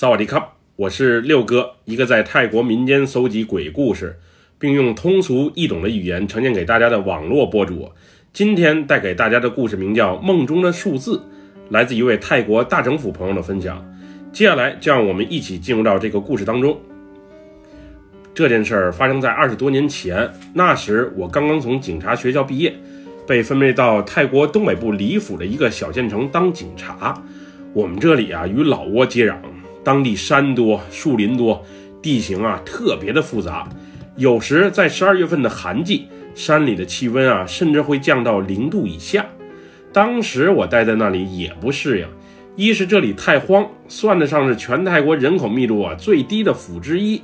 萨瓦迪卡，我是六哥，一个在泰国民间搜集鬼故事，并用通俗易懂的语言呈现给大家的网络博主。今天带给大家的故事名叫《梦中的数字》，来自一位泰国大城府朋友的分享。接下来就让我们一起进入到这个故事当中。这件事儿发生在二十多年前，那时我刚刚从警察学校毕业，被分配到泰国东北部李府的一个小县城当警察。我们这里啊与老挝接壤。当地山多树林多，地形啊特别的复杂。有时在十二月份的寒季，山里的气温啊甚至会降到零度以下。当时我待在那里也不适应，一是这里太荒，算得上是全泰国人口密度啊最低的府之一。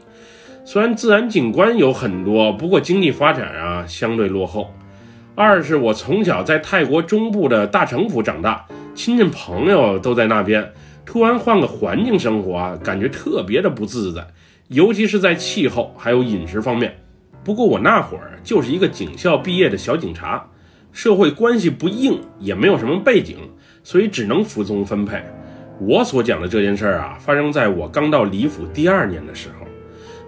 虽然自然景观有很多，不过经济发展啊相对落后。二是我从小在泰国中部的大城府长大，亲戚朋友都在那边。突然换个环境生活啊，感觉特别的不自在，尤其是在气候还有饮食方面。不过我那会儿就是一个警校毕业的小警察，社会关系不硬，也没有什么背景，所以只能服从分配。我所讲的这件事儿啊，发生在我刚到李府第二年的时候。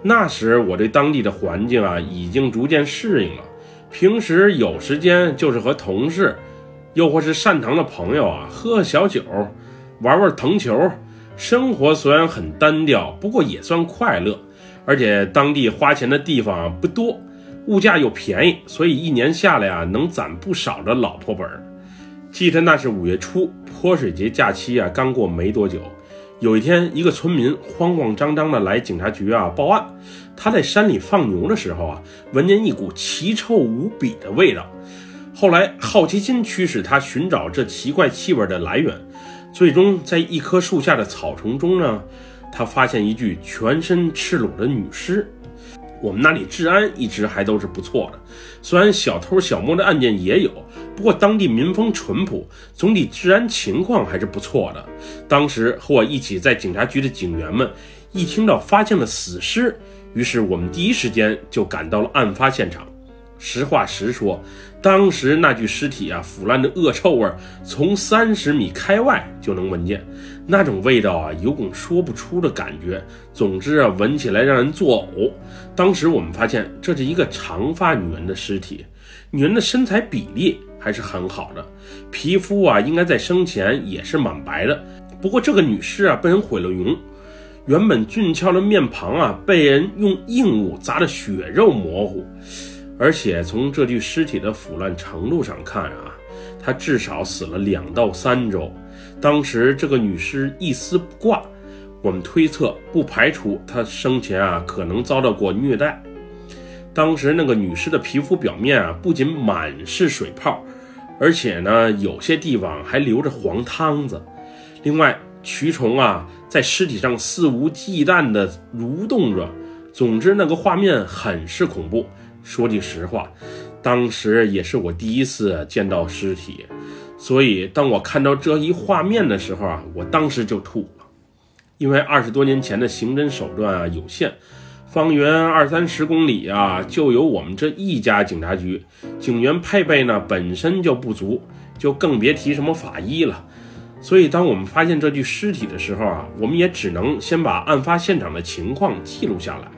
那时我对当地的环境啊，已经逐渐适应了。平时有时间就是和同事，又或是善堂的朋友啊，喝喝小酒。玩玩藤球，生活虽然很单调，不过也算快乐。而且当地花钱的地方不多，物价又便宜，所以一年下来啊，能攒不少的老婆本。记得那是五月初，泼水节假期啊刚过没多久。有一天，一个村民慌慌张张的来警察局啊报案，他在山里放牛的时候啊，闻见一股奇臭无比的味道。后来好奇心驱使他寻找这奇怪气味的来源。最终，在一棵树下的草丛中呢，他发现一具全身赤裸的女尸。我们那里治安一直还都是不错的，虽然小偷小摸的案件也有，不过当地民风淳朴，总体治安情况还是不错的。当时和我一起在警察局的警员们一听到发现了死尸，于是我们第一时间就赶到了案发现场。实话实说，当时那具尸体啊，腐烂的恶臭味，从三十米开外就能闻见，那种味道啊，有种说不出的感觉。总之啊，闻起来让人作呕。当时我们发现，这是一个长发女人的尸体，女人的身材比例还是很好的，皮肤啊，应该在生前也是蛮白的。不过这个女尸啊，被人毁了容，原本俊俏的面庞啊，被人用硬物砸得血肉模糊。而且从这具尸体的腐烂程度上看啊，她至少死了两到三周。当时这个女尸一丝不挂，我们推测不排除她生前啊可能遭到过虐待。当时那个女尸的皮肤表面啊不仅满是水泡，而且呢有些地方还流着黄汤子。另外，蛆虫啊在尸体上肆无忌惮地蠕动着。总之，那个画面很是恐怖。说句实话，当时也是我第一次见到尸体，所以当我看到这一画面的时候啊，我当时就吐了。因为二十多年前的刑侦手段啊有限，方圆二三十公里啊就有我们这一家警察局，警员配备呢本身就不足，就更别提什么法医了。所以当我们发现这具尸体的时候啊，我们也只能先把案发现场的情况记录下来。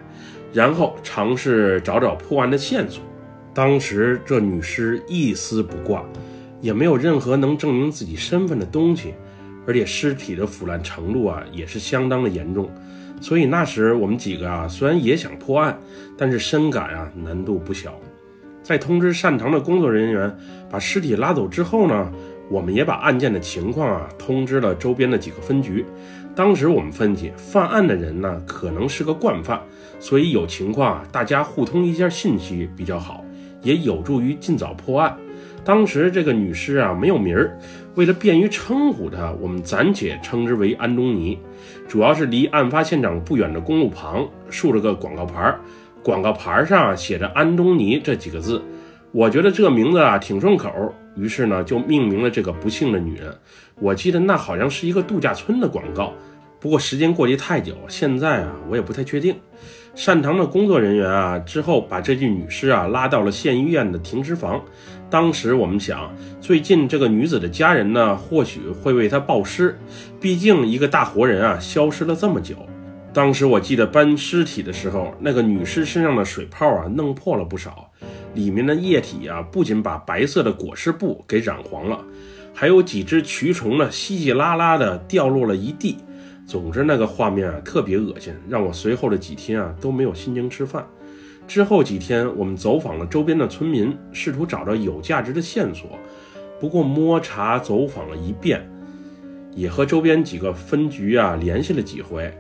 然后尝试找找破案的线索。当时这女尸一丝不挂，也没有任何能证明自己身份的东西，而且尸体的腐烂程度啊也是相当的严重。所以那时我们几个啊虽然也想破案，但是深感啊难度不小。在通知善堂的工作人员把尸体拉走之后呢，我们也把案件的情况啊通知了周边的几个分局。当时我们分析，犯案的人呢可能是个惯犯，所以有情况啊，大家互通一下信息比较好，也有助于尽早破案。当时这个女尸啊没有名儿，为了便于称呼她，我们暂且称之为安东尼。主要是离案发现场不远的公路旁竖着个广告牌，广告牌上写着“安东尼”这几个字。我觉得这名字啊挺顺口，于是呢就命名了这个不幸的女人。我记得那好像是一个度假村的广告。不过时间过去太久，现在啊我也不太确定。善堂的工作人员啊之后把这具女尸啊拉到了县医院的停尸房。当时我们想，最近这个女子的家人呢或许会为她报尸，毕竟一个大活人啊消失了这么久。当时我记得搬尸体的时候，那个女尸身上的水泡啊弄破了不少，里面的液体啊不仅把白色的裹尸布给染黄了，还有几只蛆虫呢稀稀拉拉的掉落了一地。总之那个画面啊特别恶心，让我随后的几天啊都没有心情吃饭。之后几天，我们走访了周边的村民，试图找到有价值的线索，不过摸查走访了一遍，也和周边几个分局啊联系了几回。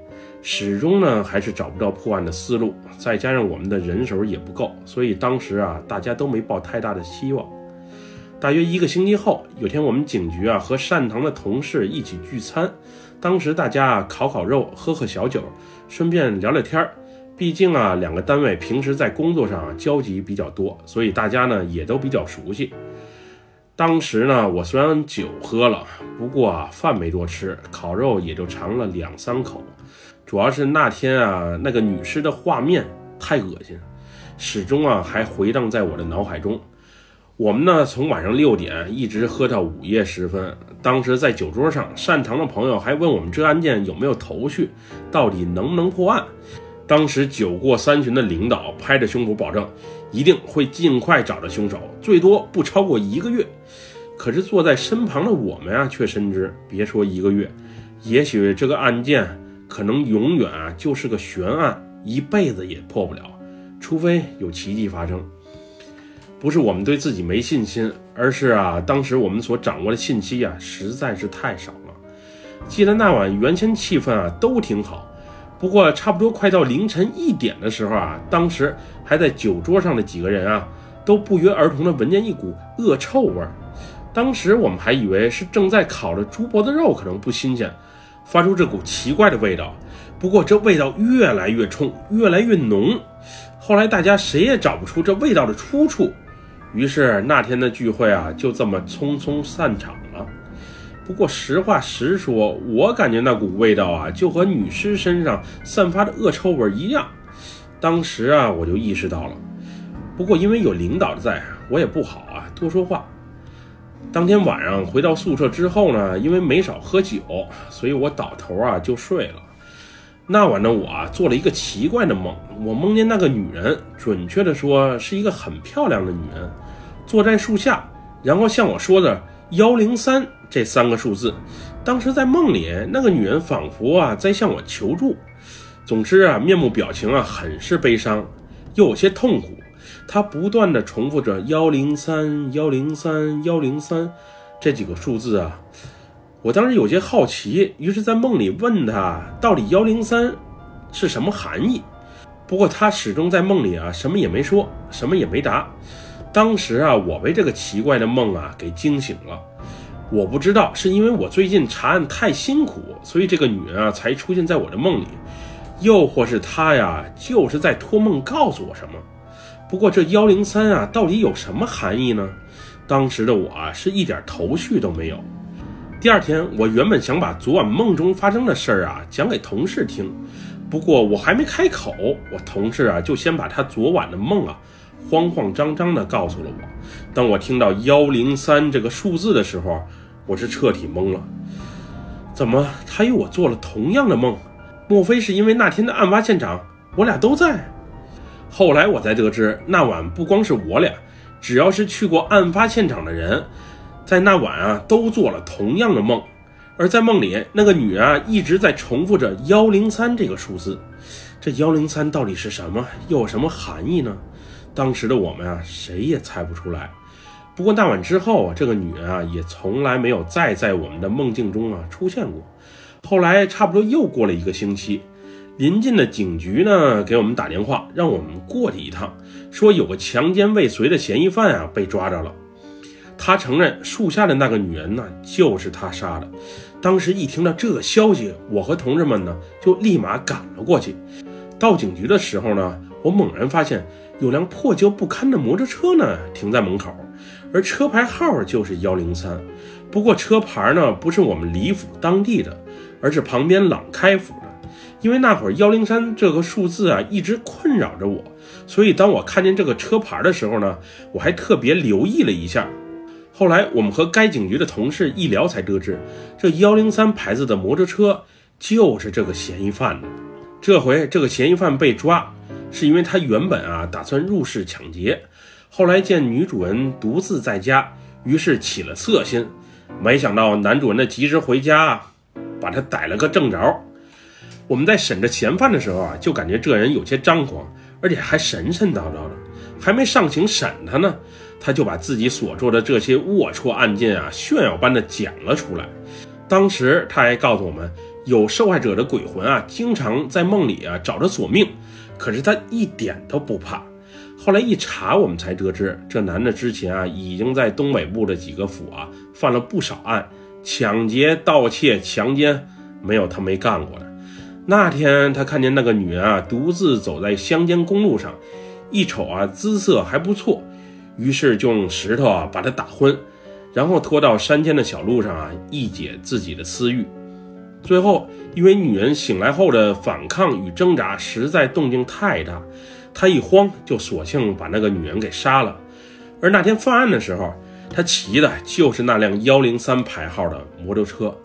始终呢还是找不到破案的思路，再加上我们的人手也不够，所以当时啊大家都没抱太大的希望。大约一个星期后，有天我们警局啊和善堂的同事一起聚餐，当时大家啊烤烤肉，喝喝小酒，顺便聊聊天儿。毕竟啊两个单位平时在工作上交集比较多，所以大家呢也都比较熟悉。当时呢我虽然酒喝了，不过啊饭没多吃，烤肉也就尝了两三口。主要是那天啊，那个女尸的画面太恶心，始终啊还回荡在我的脑海中。我们呢从晚上六点一直喝到午夜时分，当时在酒桌上，擅长的朋友还问我们这案件有没有头绪，到底能不能破案。当时酒过三巡的领导拍着胸脯保证，一定会尽快找到凶手，最多不超过一个月。可是坐在身旁的我们啊，却深知，别说一个月，也许这个案件。可能永远啊就是个悬案，一辈子也破不了，除非有奇迹发生。不是我们对自己没信心，而是啊当时我们所掌握的信息啊实在是太少了。记得那晚原先气氛啊都挺好，不过差不多快到凌晨一点的时候啊，当时还在酒桌上的几个人啊都不约而同的闻见一股恶臭味儿。当时我们还以为是正在烤的猪脖子肉可能不新鲜。发出这股奇怪的味道，不过这味道越来越冲，越来越浓。后来大家谁也找不出这味道的出处，于是那天的聚会啊就这么匆匆散场。不过实话实说，我感觉那股味道啊就和女尸身上散发的恶臭味一样。当时啊我就意识到了，不过因为有领导在，我也不好啊多说话。当天晚上回到宿舍之后呢，因为没少喝酒，所以我倒头啊就睡了。那晚呢，我啊做了一个奇怪的梦，我梦见那个女人，准确的说是一个很漂亮的女人，坐在树下，然后向我说的幺零三这三个数字。当时在梦里，那个女人仿佛啊在向我求助，总之啊面目表情啊很是悲伤，又有些痛苦。她不断的重复着幺零三幺零三幺零三这几个数字啊，我当时有些好奇，于是，在梦里问她到底幺零三是什么含义。不过她始终在梦里啊，什么也没说，什么也没答。当时啊，我被这个奇怪的梦啊给惊醒了。我不知道是因为我最近查案太辛苦，所以这个女人啊才出现在我的梦里，又或是她呀就是在托梦告诉我什么。不过这幺零三啊，到底有什么含义呢？当时的我啊，是一点头绪都没有。第二天，我原本想把昨晚梦中发生的事儿啊讲给同事听，不过我还没开口，我同事啊就先把他昨晚的梦啊慌慌张张地告诉了我。当我听到幺零三这个数字的时候，我是彻底懵了。怎么他与我做了同样的梦？莫非是因为那天的案发现场我俩都在？后来我才得知，那晚不光是我俩，只要是去过案发现场的人，在那晚啊都做了同样的梦。而在梦里，那个女人啊一直在重复着幺零三这个数字。这幺零三到底是什么？又有什么含义呢？当时的我们啊，谁也猜不出来。不过那晚之后啊，这个女人啊也从来没有再在我们的梦境中啊出现过。后来差不多又过了一个星期。临近的警局呢，给我们打电话，让我们过去一趟，说有个强奸未遂的嫌疑犯啊被抓着了。他承认树下的那个女人呢就是他杀的。当时一听到这个消息，我和同志们呢就立马赶了过去。到警局的时候呢，我猛然发现有辆破旧不堪的摩托车呢停在门口，而车牌号就是幺零三。不过车牌呢不是我们李府当地的。而是旁边朗开府的。因为那会儿幺零三这个数字啊一直困扰着我，所以当我看见这个车牌的时候呢，我还特别留意了一下。后来我们和该警局的同事一聊，才得知这幺零三牌子的摩托车就是这个嫌疑犯的。这回这个嫌疑犯被抓，是因为他原本啊打算入室抢劫，后来见女主人独自在家，于是起了色心。没想到男主人的及时回家，把他逮了个正着。我们在审着嫌犯的时候啊，就感觉这人有些张狂，而且还神神叨叨的。还没上庭审他呢，他就把自己所做的这些龌龊案件啊，炫耀般的讲了出来。当时他还告诉我们，有受害者的鬼魂啊，经常在梦里啊找他索命，可是他一点都不怕。后来一查，我们才得知，这男的之前啊，已经在东北部的几个府啊，犯了不少案，抢劫、盗窃、强奸，没有他没干过的。那天他看见那个女人啊，独自走在乡间公路上，一瞅啊，姿色还不错，于是就用石头啊把她打昏，然后拖到山间的小路上啊，一解自己的私欲。最后，因为女人醒来后的反抗与挣扎实在动静太大，他一慌就索性把那个女人给杀了。而那天犯案的时候，他骑的就是那辆幺零三牌号的摩托车。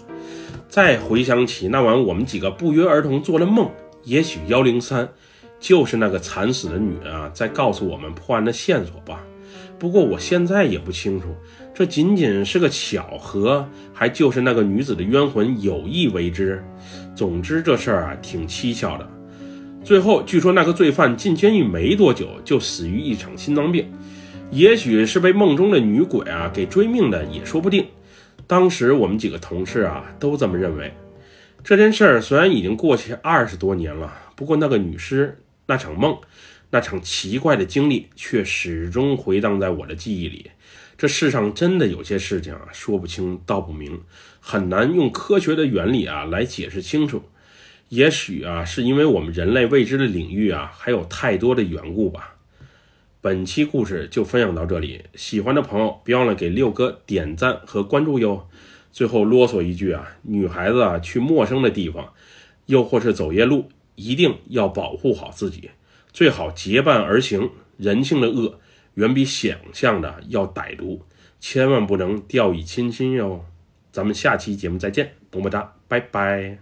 再回想起那晚我们几个不约而同做了梦，也许幺零三就是那个惨死的女人啊，在告诉我们破案的线索吧。不过我现在也不清楚，这仅仅是个巧合，还就是那个女子的冤魂有意为之。总之这事儿啊挺蹊跷的。最后据说那个罪犯进监狱没多久就死于一场心脏病，也许是被梦中的女鬼啊给追命的，也说不定。当时我们几个同事啊都这么认为。这件事儿虽然已经过去二十多年了，不过那个女尸、那场梦、那场奇怪的经历却始终回荡在我的记忆里。这世上真的有些事情啊，说不清道不明，很难用科学的原理啊来解释清楚。也许啊，是因为我们人类未知的领域啊还有太多的缘故吧。本期故事就分享到这里，喜欢的朋友别忘了给六哥点赞和关注哟。最后啰嗦一句啊，女孩子啊去陌生的地方，又或是走夜路，一定要保护好自己，最好结伴而行。人性的恶远比想象的要歹毒，千万不能掉以轻心哟。咱们下期节目再见，么么哒，拜拜。